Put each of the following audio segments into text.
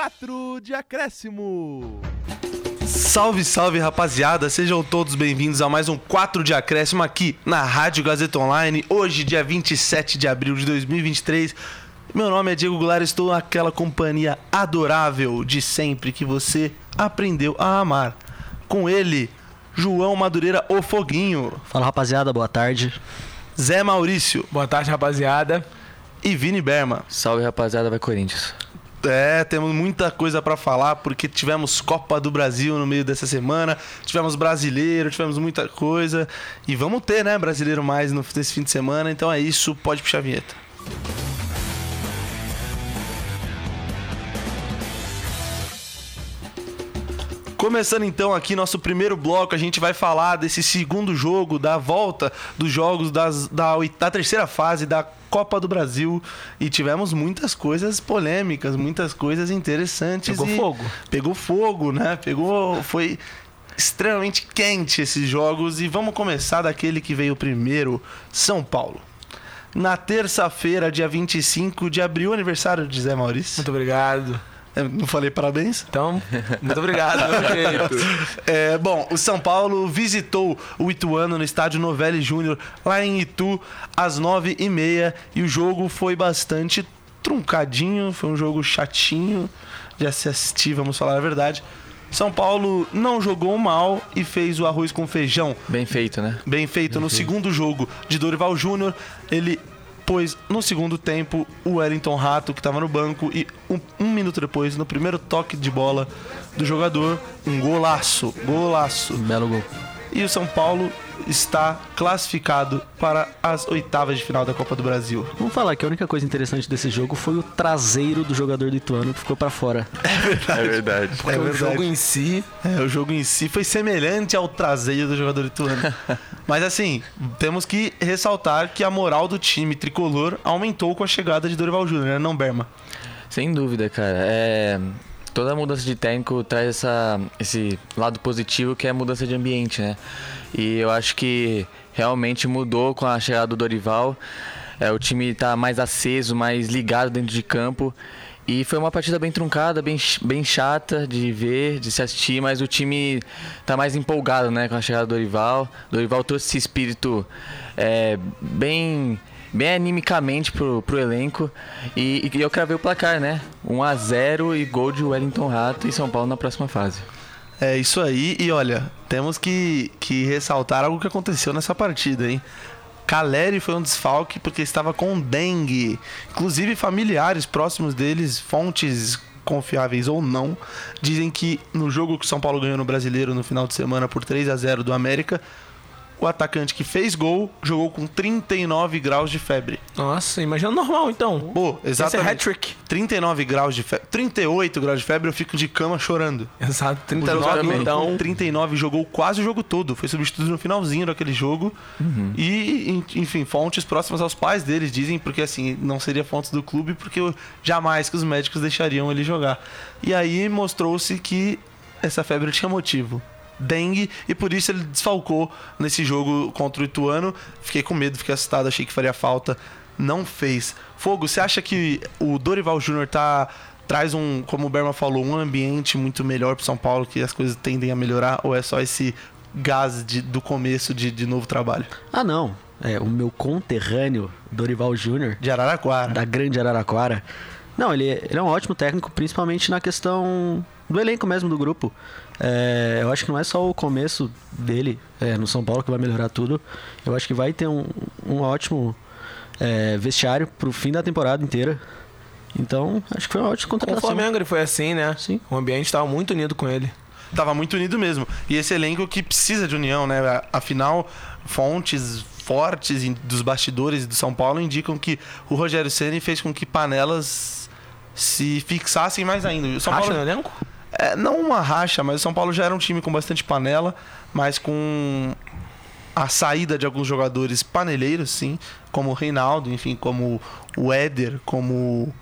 4 de acréscimo. Salve, salve rapaziada, sejam todos bem-vindos a mais um 4 de acréscimo aqui na Rádio Gazeta Online. Hoje, dia 27 de abril de 2023. Meu nome é Diego Goulart, estou naquela companhia adorável de sempre que você aprendeu a amar. Com ele, João Madureira, o Foguinho, Fala rapaziada, boa tarde. Zé Maurício Boa tarde, rapaziada. e Vini Berma. Salve rapaziada, vai Corinthians. É, temos muita coisa pra falar porque tivemos Copa do Brasil no meio dessa semana, tivemos brasileiro, tivemos muita coisa e vamos ter, né, brasileiro mais no, nesse fim de semana. Então é isso, pode puxar a vinheta. Começando então aqui nosso primeiro bloco, a gente vai falar desse segundo jogo, da volta dos jogos das, da, da terceira fase da Copa do Brasil. E tivemos muitas coisas polêmicas, muitas coisas interessantes. Pegou fogo. Pegou fogo, né? Pegou. Foi extremamente quente esses jogos. E vamos começar daquele que veio primeiro: São Paulo. Na terça-feira, dia 25 de abril, aniversário de Zé Maurício. Muito obrigado. Eu não falei parabéns? Então, muito obrigado. É, bom, o São Paulo visitou o Ituano no estádio Novelli Júnior, lá em Itu, às nove e meia. E o jogo foi bastante truncadinho, foi um jogo chatinho de assistir, vamos falar a verdade. São Paulo não jogou mal e fez o arroz com feijão Bem feito, né? bem feito no segundo jogo de Dorival Júnior. Ele pôs no segundo tempo o Wellington Rato, que estava no banco, e um, um minuto depois, no primeiro toque de bola do jogador, um golaço, golaço. Belo gol. E o São Paulo está classificado para as oitavas de final da Copa do Brasil. Vamos falar que a única coisa interessante desse jogo foi o traseiro do jogador do Ituano que ficou pra fora. É verdade. Porque o jogo em si. É, o jogo em si foi semelhante ao traseiro do jogador ituano. Mas assim, temos que ressaltar que a moral do time tricolor aumentou com a chegada de Dorival Júnior, né? Não, Berma? Sem dúvida, cara. É... Toda mudança de técnico traz essa, esse lado positivo que é a mudança de ambiente, né? E eu acho que realmente mudou com a chegada do Dorival. É, o time tá mais aceso, mais ligado dentro de campo. E foi uma partida bem truncada, bem, bem chata de ver, de se assistir, mas o time tá mais empolgado, né, com a chegada do Dorival. Dorival trouxe esse espírito é, bem, bem animicamente pro, pro elenco. E, e eu cravei o placar, né? 1 a 0 e gol de Wellington Rato e São Paulo na próxima fase. É isso aí, e olha, temos que, que ressaltar algo que aconteceu nessa partida, hein? Caleri foi um desfalque porque estava com dengue. Inclusive, familiares próximos deles, fontes confiáveis ou não, dizem que no jogo que o São Paulo ganhou no Brasileiro no final de semana por 3 a 0 do América, o atacante que fez gol jogou com 39 graus de febre. Nossa, imagina normal então. Pô, Esse é exatamente. hat-trick. 39 graus de febre, 38 graus de febre, eu fico de cama chorando. Exato, O 39 jogador então. com 39 jogou quase o jogo todo. Foi substituído no finalzinho daquele jogo. E, en- enfim, fontes próximas aos pais deles dizem, porque assim, não seria fontes do clube, porque jamais que os médicos deixariam ele jogar. E aí mostrou-se que essa febre tinha motivo. Dengue, e por isso ele desfalcou nesse jogo contra o Ituano. Fiquei com medo, fiquei assustado, achei que faria falta. Não fez. Fogo, você acha que o Dorival Júnior tá traz um, como o Berma falou, um ambiente muito melhor pro São Paulo, que as coisas tendem a melhorar, ou é só esse gás de- do começo de, de novo trabalho? Ah, não. É, o meu conterrâneo, Dorival Júnior, De Araraquara. da grande Araraquara. Não, ele, ele é um ótimo técnico, principalmente na questão do elenco mesmo do grupo. É, eu acho que não é só o começo dele é, no São Paulo que vai melhorar tudo. Eu acho que vai ter um, um ótimo é, vestiário pro fim da temporada inteira. Então, acho que foi uma ótima Com o contratação. Flamengo ele foi assim, né? Sim. O ambiente estava muito unido com ele. Tava muito unido mesmo. E esse elenco que precisa de união, né? Afinal, fontes fortes dos bastidores do São Paulo indicam que o Rogério Ceni fez com que panelas se fixassem mais ainda. O São Racha Paulo no elenco? É, não uma racha, mas o São Paulo já era um time com bastante panela, mas com a saída de alguns jogadores paneleiros, sim, como o Reinaldo, enfim, como o Éder, como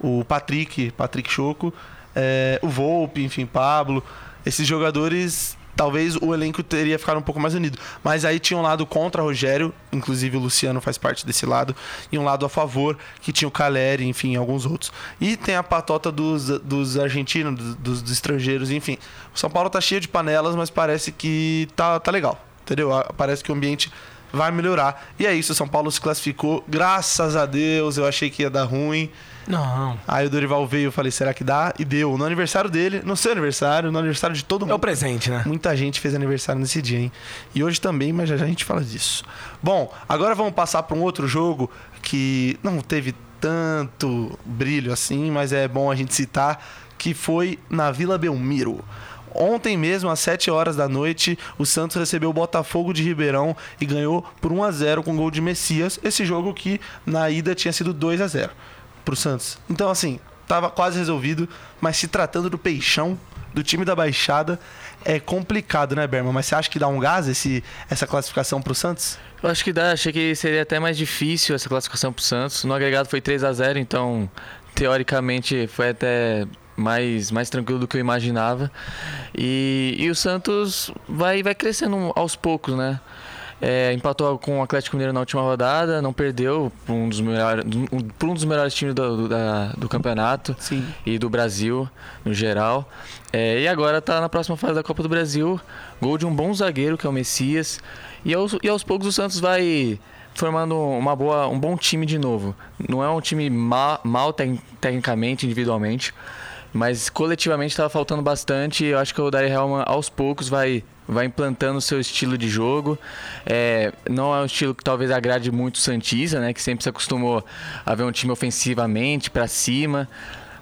o Patrick, Patrick Choco, é, o Volpe, enfim, Pablo. Esses jogadores talvez o elenco teria ficado um pouco mais unido. Mas aí tinha um lado contra Rogério, inclusive o Luciano faz parte desse lado, e um lado a favor, que tinha o Caleri, enfim, alguns outros. E tem a patota dos, dos argentinos, dos, dos- estrangeiros, enfim. O São Paulo tá cheio de panelas, mas parece que tá, tá legal, entendeu? Parece que o ambiente vai melhorar. E é isso, o São Paulo se classificou, graças a Deus, eu achei que ia dar ruim. Não. Aí o Dorival veio, eu falei, será que dá? E deu. No aniversário dele, no seu aniversário, no aniversário de todo É o mundo. presente, né? Muita gente fez aniversário nesse dia, hein? E hoje também, mas já, já a gente fala disso. Bom, agora vamos passar para um outro jogo que não teve tanto brilho assim, mas é bom a gente citar, que foi na Vila Belmiro. Ontem mesmo, às 7 horas da noite, o Santos recebeu o Botafogo de Ribeirão e ganhou por 1 a 0 com gol de Messias. Esse jogo que na ida tinha sido 2 a 0 pro Santos. Então, assim, tava quase resolvido, mas se tratando do Peixão, do time da Baixada, é complicado, né, Berman? Mas você acha que dá um gás esse, essa classificação pro Santos? Eu acho que dá, achei que seria até mais difícil essa classificação pro Santos. No agregado foi 3 a 0 então teoricamente foi até mais, mais tranquilo do que eu imaginava. E, e o Santos vai, vai crescendo aos poucos, né? É, empatou com o Atlético Mineiro na última rodada, não perdeu por um dos melhores, por um dos melhores times do, da- do campeonato Sim. e do Brasil no geral. É, e agora tá na próxima fase da Copa do Brasil. Gol de um bom zagueiro, que é o Messias. E aos, e aos poucos o Santos vai formando uma boa, um bom time de novo. Não é um time ma, mal tec- tecnicamente, individualmente, mas coletivamente estava faltando bastante. Eu acho que o Dari Helman aos poucos vai vai implantando o seu estilo de jogo. É, não é um estilo que talvez agrade muito o Santista, né, que sempre se acostumou a ver um time ofensivamente para cima,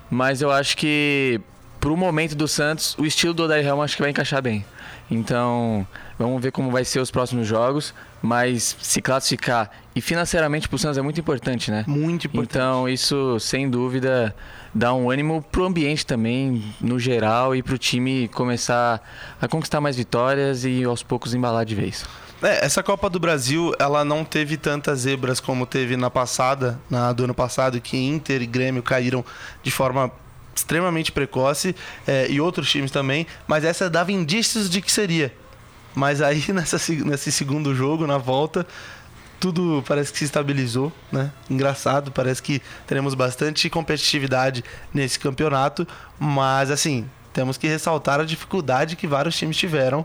mas eu acho que pro momento do Santos, o estilo do Odair Helman acho que vai encaixar bem. Então, vamos ver como vai ser os próximos jogos, mas se classificar e financeiramente pro Santos é muito importante, né? Muito importante. Então, isso sem dúvida dá um ânimo pro ambiente também, no geral, e pro time começar a conquistar mais vitórias e aos poucos embalar de vez. É, essa Copa do Brasil, ela não teve tantas zebras como teve na passada, na do ano passado, que Inter e Grêmio caíram de forma extremamente precoce, é, e outros times também, mas essa dava indícios de que seria. Mas aí, nessa, se- nesse segundo jogo, na volta, tudo parece que se estabilizou, né? Engraçado, parece que teremos bastante competitividade nesse campeonato, mas assim, temos que ressaltar a dificuldade que vários times tiveram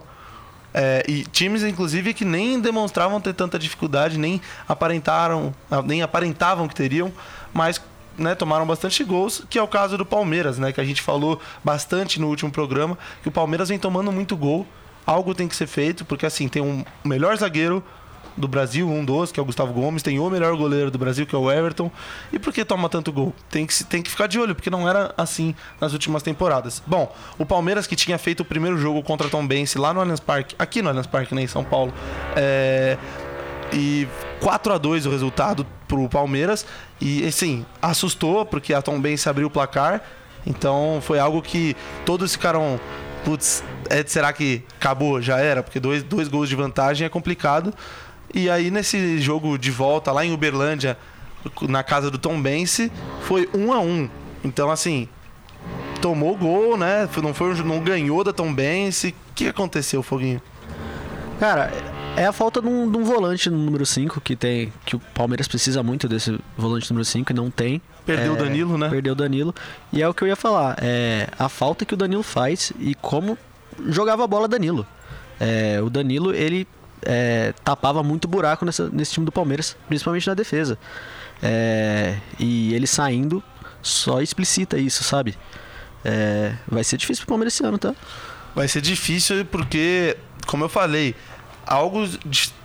é, e times, inclusive, que nem demonstravam ter tanta dificuldade, nem aparentaram, nem aparentavam que teriam, mas né, tomaram bastante gols, que é o caso do Palmeiras, né? Que a gente falou bastante no último programa, que o Palmeiras vem tomando muito gol. Algo tem que ser feito, porque assim, tem um melhor zagueiro do Brasil, um dos, que é o Gustavo Gomes, tem o melhor goleiro do Brasil, que é o Everton. E por que toma tanto gol? Tem que, tem que ficar de olho, porque não era assim nas últimas temporadas. Bom, o Palmeiras que tinha feito o primeiro jogo contra Tom Bense lá no Allianz Parque, aqui no Allianz Parque, né, em São Paulo, é, e 4 a 2 o resultado pro Palmeiras. E assim, assustou, porque a Tom Bense abriu o placar. Então foi algo que todos ficaram. Putz, é, será que acabou? Já era? Porque dois, dois gols de vantagem é complicado. E aí nesse jogo de volta lá em Uberlândia, na casa do Tom Bense, foi 1 a 1 Então assim, tomou gol, né? Não, foi, um- não ganhou da Tom Bense. O que aconteceu, Foguinho? Cara, é a falta de um, de um volante no número 5 que tem. Que o Palmeiras precisa muito desse volante número 5 e não tem. Perdeu É, o Danilo, né? Perdeu o Danilo. E é o que eu ia falar. É a falta que o Danilo faz e como jogava a bola Danilo. É, o Danilo, ele é, tapava muito buraco nessa- nesse time do Palmeiras, principalmente na defesa. É, e ele saindo só explicita isso, sabe? É, vai ser difícil pro Palmeiras esse ano, tá? Vai ser difícil porque, como eu falei, algo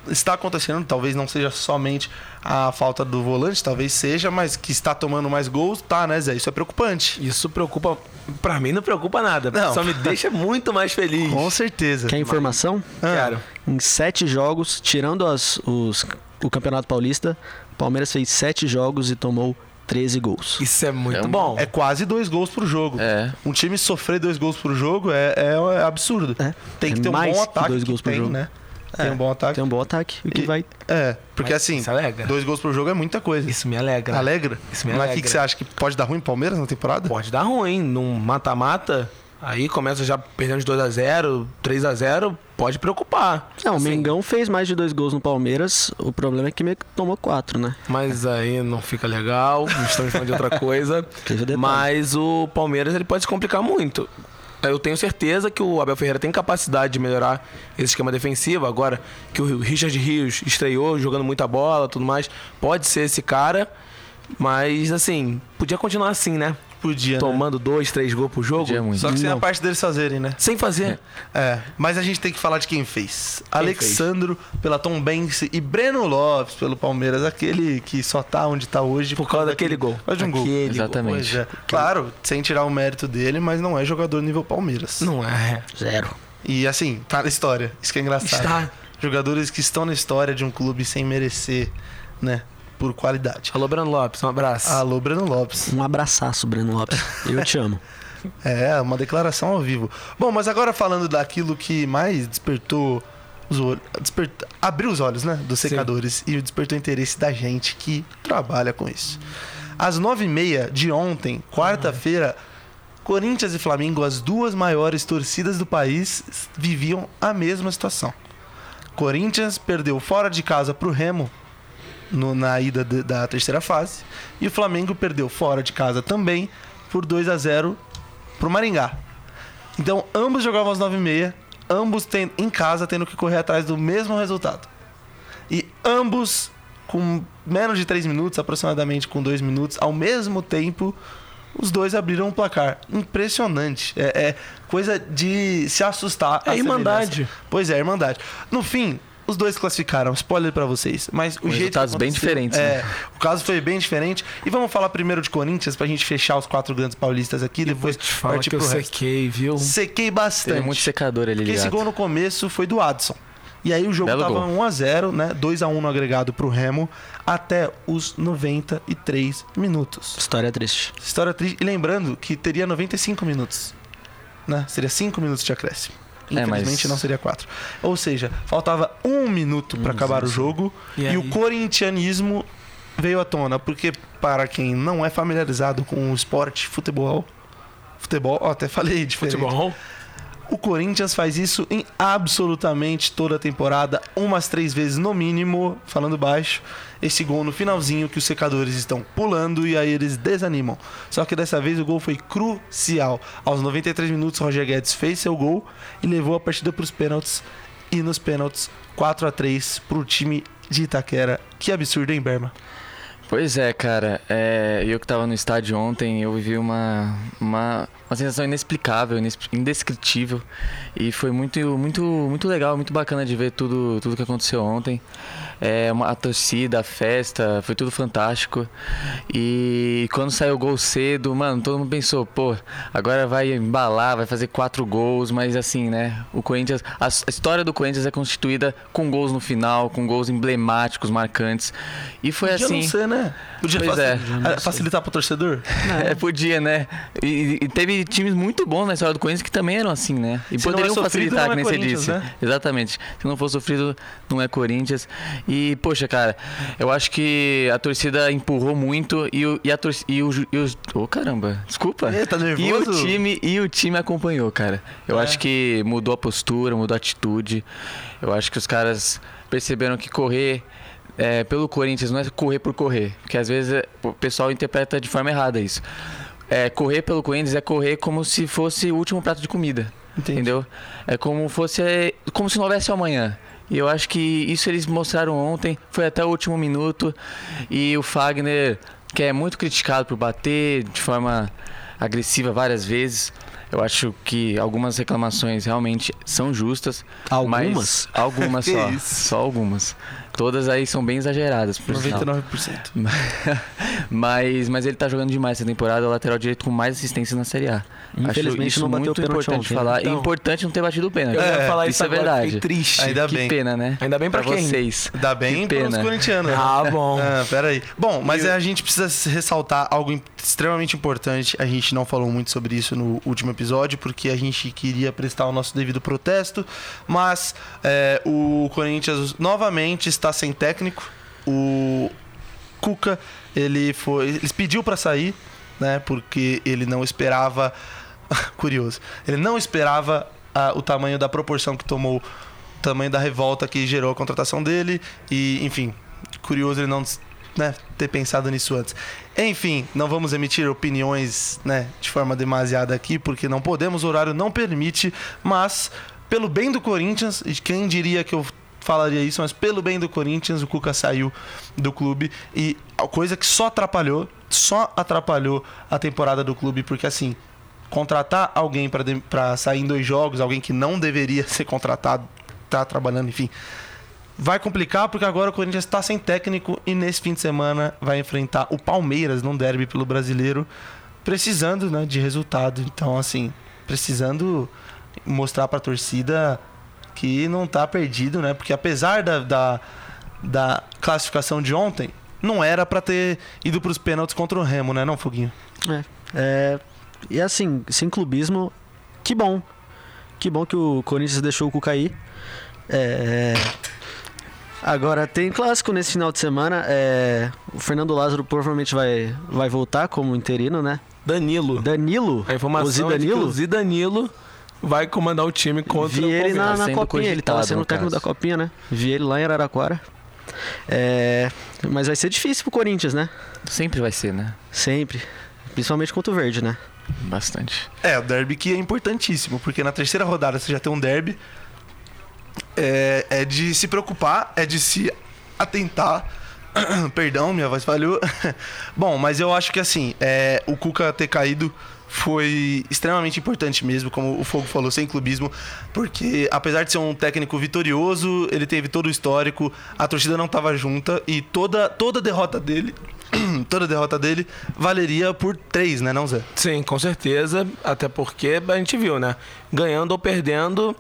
está acontecendo, talvez não seja somente a falta do volante, talvez seja, mas que está tomando mais gols, tá, né, Zé? Isso é preocupante. Isso preocupa. Pra mim não preocupa nada. Não. Só me deixa muito mais feliz. Com certeza. Quer informação? Quero. Em sete jogos, tirando as, os, o Campeonato Paulista, o Palmeiras fez sete jogos e tomou 13 gols. Isso é muito É um- bom. É quase dois gols por jogo. É. Um time sofrer dois gols por jogo é, é- é absurdo. É. Tem que É ter um mais bom que ataque. dois que gols por tem, jogo. né? Tem É, um bom ataque. Tem um bom ataque, o que E- vai... É, porque Mas assim, alegra. dois gols por jogo é muita coisa. Isso me alegra. Alegra? Isso me Mas o que alegra. que você acha que pode dar ruim em Palmeiras na temporada? Pode dar ruim. Num mata-mata, Aí começa já perdendo de 2x0, 3x0, pode preocupar. Não, o Assim, Mengão fez mais de dois gols no Palmeiras. O problema é que meio que tomou quatro, né? Mas aí não fica legal, estamos falando de outra coisa. Mas o Palmeiras ele pode se complicar muito. Eu tenho certeza que o Abel Ferreira tem capacidade de melhorar esse esquema defensivo. Agora que o Richard Rios estreou jogando muita bola tudo mais, pode ser esse cara. Mas assim, podia continuar assim, né? Podia, né? Tomando dois, três gols por jogo. Podia muito. Só que sem a Não. parte deles fazerem, né? Sem fazer. É, mas a gente tem que falar de quem fez. Alexandro pela Tom Banks e Breno Lopes pelo Palmeiras, aquele que só tá onde tá hoje Por causa daquele gol. Por causa de um gol. Aquele Exatamente. Pois é. Claro, sem tirar o mérito dele, mas não é jogador nível Palmeiras. Não é. Zero. E assim, tá na história. Isso que é engraçado. Está. Jogadores que estão na história de um clube sem merecer, né? Por qualidade. Alô, Brano Lopes, um abraço. Alô, Breno Lopes. Um abraçaço, Breno Lopes. Eu te amo. É, uma declaração ao vivo. Bom, mas agora falando daquilo que mais despertou os olhos. Despert... Abriu os olhos, né? Dos secadores e despertou o interesse da gente que trabalha com isso. Às nove e meia de ontem, quarta-feira, Corinthians e Flamengo, as duas maiores torcidas do país, viviam a mesma situação. Corinthians perdeu fora de casa pro Remo no- na ida de- da terceira fase. E o Flamengo perdeu fora de casa também por 2 a 0 pro Maringá. Então, ambos jogavam às 9h30, ambos tem, em casa tendo que correr atrás do mesmo resultado. E ambos com menos de 3 minutos, aproximadamente com 2 minutos, ao mesmo tempo, os dois abriram um placar. Impressionante. É, é coisa de se assustar. É a irmandade. semelhança. Pois é, irmandade. No fim, os dois classificaram. Spoiler pra vocês. Mas o Com jeito resultados bem diferentes, É, né? o caso foi bem diferente. E vamos falar primeiro de Corinthians pra gente fechar os quatro grandes paulistas aqui. depois te falo partir que eu resto. sequei, viu? Sequei bastante. Teve muito secador ali Porque esse ligado. gol no começo foi do Adson. E aí o jogo Belo tava gol. 1x0, né? 2x1 no agregado pro Remo até os 93 minutos. História triste. História triste. E lembrando que teria 95 minutos. Né? Seria 5 minutos de acréscimo. É, Infelizmente mas- não seria 4. Ou seja, faltava um minuto pra acabar o jogo. E E, o corintianismo veio à tona. Porque, para quem não é familiarizado com o esporte futebol. Futebol, ó, até falei de Futebol. O Corinthians faz isso em absolutamente toda a temporada, umas três vezes no mínimo, falando baixo. Esse gol no finalzinho que os secadores estão pulando e aí eles desanimam. Só que dessa vez o gol foi crucial. Aos 93 minutos, Roger Guedes fez seu gol e levou a partida para os pênaltis. E nos pênaltis, 4 a 3 para o time de Itaquera. Que absurdo, hein, Berma? Pois é, cara. É, eu que tava no estádio ontem, eu vivi uma, uma, uma sensação inexplicável, indescritível. E foi muito, muito, muito legal, muito bacana de ver tudo, tudo que aconteceu ontem. É, uma, a torcida, a festa, foi tudo fantástico. E quando saiu o gol cedo, mano, todo mundo pensou, pô, agora vai embalar, vai fazer quatro gols, mas assim, né? O Corinthians. A, a história do Corinthians é constituída com gols no final, com gols emblemáticos, marcantes. E foi Podia assim. não ser, né? Podia Pois facil- é. facilitar pro torcedor? É, podia, né? E, e teve times muito bons na história do Corinthians que também eram assim, né? E Se não poderiam é sofrido, facilitar, é que você disse. né? Exatamente. Se não for sofrido, não é Corinthians. E, poxa, cara, eu acho que a torcida empurrou muito e o. E a torcida. E o. E os, oh, caramba, desculpa. Ê, tá E o nervoso? time, e o time acompanhou, cara. Eu É. acho que mudou a postura, mudou a atitude. Eu acho que os caras perceberam que correr é, pelo Corinthians não é correr por correr. Porque às vezes é, o pessoal interpreta de forma errada isso. É, correr pelo Corinthians é correr como se fosse o último prato de comida. Entendi. Entendeu? É como fosse. é, como se não houvesse amanhã. E eu acho que isso eles mostraram ontem, foi até o último minuto. E o Fagner, que é muito criticado por bater de forma agressiva várias vezes. Eu acho que algumas reclamações realmente são justas. Algumas? Mas algumas só. isso? Só algumas. Todas aí são bem exageradas, por sinal. 99%. mas, mas ele tá jogando demais essa temporada, o lateral direito com mais assistências na Série A. Infelizmente Acho isso não bateu muito o pênalti importante ontem, né? falar. E Então, importante não ter batido o pênalti. Eu ia É, falar isso isso, é verdade. fiquei triste. Ainda que bem. pena, né? Ainda bem pra quem? vocês. Dá bem Que para os corintianos. né? Ah, bom. Ah, peraí. Bom, mas a gente precisa ressaltar algo extremamente importante. A gente não falou muito sobre isso no último episódio, porque a gente queria prestar o nosso devido protesto. Mas é, o Corinthians novamente está sem técnico. O Cuca, ele foi. Ele pediu para sair, né? Porque ele não esperava curioso. Ele não esperava ah, o tamanho da proporção que tomou, o tamanho da revolta que gerou a contratação dele. E, enfim, curioso ele não né, ter pensado nisso antes. Enfim, não vamos emitir opiniões né, de forma demasiada aqui, porque não podemos, o horário não permite, mas pelo bem do Corinthians, e quem diria que eu falaria isso, mas pelo bem do Corinthians, o Cuca saiu do clube e a coisa que só atrapalhou, só atrapalhou a temporada do clube, porque assim, contratar alguém para sair em dois jogos, alguém que não deveria ser contratado, tá trabalhando, enfim, vai complicar porque agora o Corinthians está sem técnico e nesse fim de semana vai enfrentar o Palmeiras num derby pelo Brasileiro, precisando, né, de resultado. Então, assim, precisando mostrar para a torcida que não tá perdido, né? Porque apesar da, da, da classificação de ontem, não era para ter ido para os pênaltis contra o Remo, né, não, Foguinho? É, é. E assim, sem clubismo, que bom. Que bom que o Corinthians deixou o cu cair. É, agora, tem clássico nesse final de semana. É, o Fernando Lázaro provavelmente vai, vai voltar como interino, né? Danilo. Danilo? A informação o Zidanilo? é que o Zidanilo vai comandar o time contra Vi o ele na, na Sendo copinha, ele tava sendo técnico da copinha, né? Vi ele lá em Araraquara. É, mas vai ser difícil pro Corinthians, né? Sempre vai ser, né? Sempre. Principalmente contra o Verde, né? Bastante. É, o derby que é importantíssimo, porque na terceira rodada você já tem um derby. É, é de se preocupar, é de se atentar. Perdão, minha voz falhou. Bom, mas eu acho que assim, é, o Cuca ter caído foi extremamente importante mesmo, como o Fogo falou, sem clubismo, porque apesar de ser um técnico vitorioso, ele teve todo o histórico, a torcida não estava junta e toda, toda derrota dele, toda derrota dele valeria por três, né, não Zé? Sim, com certeza. Até porque a gente viu, né? Ganhando ou perdendo,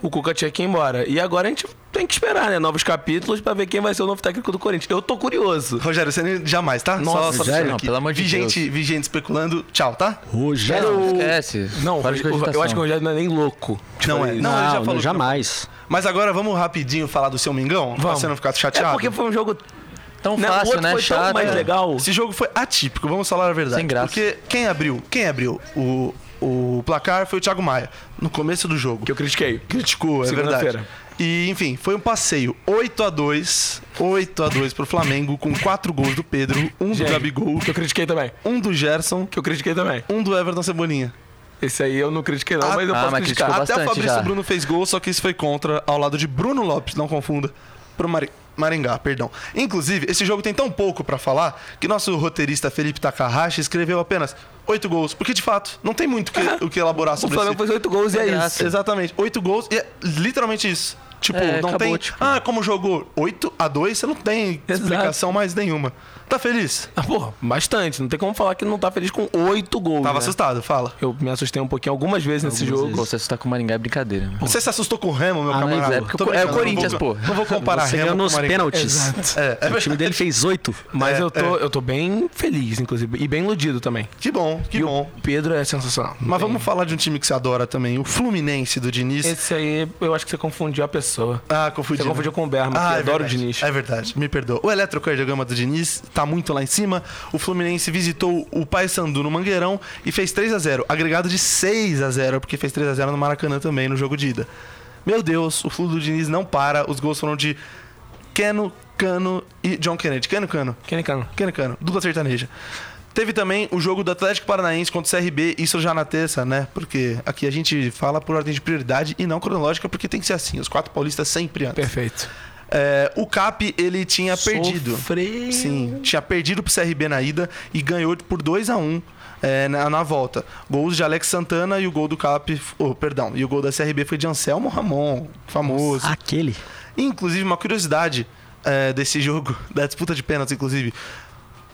o Cuca tinha que ir embora. E agora a gente tem que esperar, né? Novos capítulos pra ver quem vai ser o novo técnico do Corinthians. Eu tô curioso. Rogério, você nem- jamais, tá? Nossa, só, só sério? deixando Não, aqui. pelo amor de vi Deus. gente, vi gente especulando, tchau, tá? Rogério. Esquece. Não, Para de o- eu acho que o Rogério não é nem louco. de Não é, isso. não, ele já falou que jamais. Mas agora vamos rapidinho falar do seu Mingão? Pra Vamos. você não ficar chateado. É porque foi um jogo. Tão né, o fácil, outro né? foi tão Chato. mais é. legal. Esse jogo foi atípico, vamos falar a verdade. Sem graça. Porque quem abriu, quem abriu o, o placar foi o Thiago Maia, no começo do jogo. Que eu critiquei. Criticou, é verdade. E, enfim, foi um passeio 8 a 2 8 a 2 pro Flamengo, com quatro gols do Pedro, um do Gente, Gabigol, Que eu critiquei também. um do Gerson, Que eu critiquei também. um do Everton Cebolinha. Esse aí eu não critiquei, não, Ah, mas eu ah, posso mas criticar. Até o Fabrício já. Bruno fez gol, só que isso foi contra, ao lado de Bruno Lopes, não confunda, pro Mari- Maringá, perdão. Inclusive, esse jogo tem tão pouco pra falar que nosso roteirista Felipe Takahashi escreveu apenas oito gols, porque de fato não tem muito o que, o que elaborar O sobre Flamengo esse... fez oito gols e é Sem isso. Exatamente, oito gols e é literalmente isso. Tipo, É, não acabou, tem. tipo. Ah, como jogou 8 a 2 você não tem Exato. explicação mais nenhuma. Tá feliz? Ah, porra, bastante. Não tem como falar que não tá feliz com oito gols. Tava né? assustado, fala. Eu me assustei um pouquinho algumas vezes nesse Algumas jogo. vezes. Você assustar com o Maringá é brincadeira. mano. Você se assustou com o Remo, meu Ah, mas camarada? é porque é o Corinthians, não vou, pô. Não vou comparar Você Remo ganhou nos pênaltis. É, é O time dele fez oito. Mas É, eu, tô, eu tô bem feliz, inclusive. E bem iludido também. Que bom, que e bom. o Pedro é sensacional. Mas vamos falar de um time que você adora também, o Fluminense do Diniz. Esse aí, eu acho que você confundiu a pessoa. Ah, confundi. Você confundiu com o Berma, que Ah, é adoro verdade. o Diniz. É verdade, me perdoa. O eletrocardiograma do Diniz tá muito lá em cima. O Fluminense visitou o Paysandu no Mangueirão e fez 3 a 0 agregado de 6 a 0 porque fez 3 a 0 no Maracanã também, no jogo de ida. Meu Deus, o Flu do Diniz não para. Os gols foram de Keno, Cano e John Kennedy. Keno, Cano. Kenny Cano. Keno, Cano. Dupla sertaneja. Teve também o jogo do Atlético Paranaense contra o CRB, isso já na terça, né? Porque aqui a gente fala por ordem de prioridade e não cronológica, porque tem que ser assim. Os quatro paulistas sempre antes. Perfeito. É, o Cap, ele tinha perdido. Sofreu. Sim, tinha perdido pro CRB na ida e ganhou por 2 a 1 é, na, na volta. Gols de Alex Santana e o gol do Cap. Oh, perdão. E o gol da CRB foi de Anselmo Ramon, famoso. Aquele. Inclusive, uma curiosidade é, desse jogo, da disputa de pênaltis, inclusive.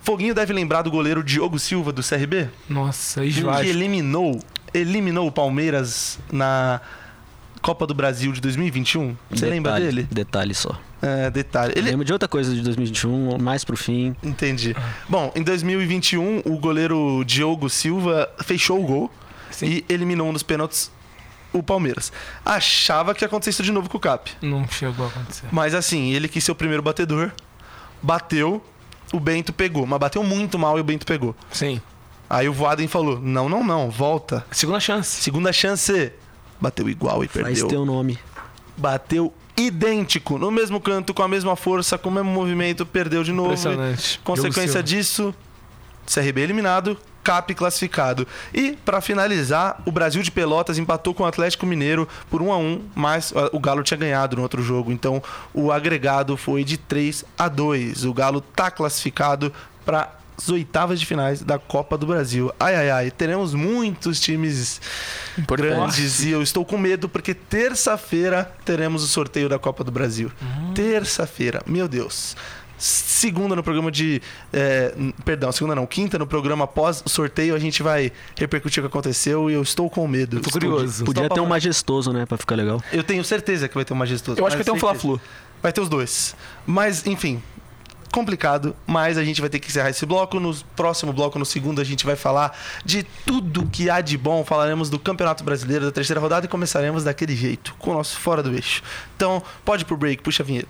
Foguinho deve lembrar do goleiro Diogo Silva do CRB, Nossa, que esvazio. eliminou, eliminou o Palmeiras na Copa do Brasil de 2021. Você lembra Detalhe, dele? Detalhe só. É, detalhe. Ele, Lembro de outra coisa de 2021, mais pro fim. Entendi. Bom, em 2021, o goleiro Diogo Silva fechou o gol Sim. e eliminou nos pênaltis o Palmeiras. Achava que ia acontecer isso de novo com o Cap. Não chegou a acontecer. Mas assim, ele quis ser o primeiro batedor, bateu, o Bento pegou. Mas bateu muito mal e o Bento pegou. Sim. Aí o Voaden falou: não, não, não, volta. Segunda chance. Segunda chance. Bateu igual e Faz perdeu. teu nome. Bateu idêntico, no mesmo canto, com a mesma força, com o mesmo movimento, perdeu de novo. Impressionante. Consequência disso, CRB eliminado, CAP classificado. E, pra finalizar, o Brasil de Pelotas empatou com o Atlético Mineiro por 1 a 1 mas o Galo tinha ganhado no outro jogo. Então, o agregado foi de 3 a 2 O Galo tá classificado para as oitavas de finais da Copa do Brasil. Ai, ai, ai. Teremos muitos times Importante. grandes e eu estou com medo porque terça-feira teremos o sorteio da Copa do Brasil. Terça-feira, meu Deus. Segunda no programa de. é, perdão, segunda não, quinta no programa após o sorteio a gente vai repercutir o que aconteceu e eu estou com medo. Tô Estou- curioso. Podia estou ter um majestoso, né? Pra ficar legal. Eu tenho certeza que vai ter um majestoso. Eu acho que vai ter um. Fla-Flu. Vai ter os dois. Mas, enfim, complicado, mas a gente vai ter que encerrar esse bloco. No próximo bloco, no segundo, a gente vai falar de tudo que há de bom. Falaremos do Campeonato Brasileiro da terceira rodada e começaremos daquele jeito, com o nosso Fora do Eixo. Então, pode ir pro break, puxa a vinheta.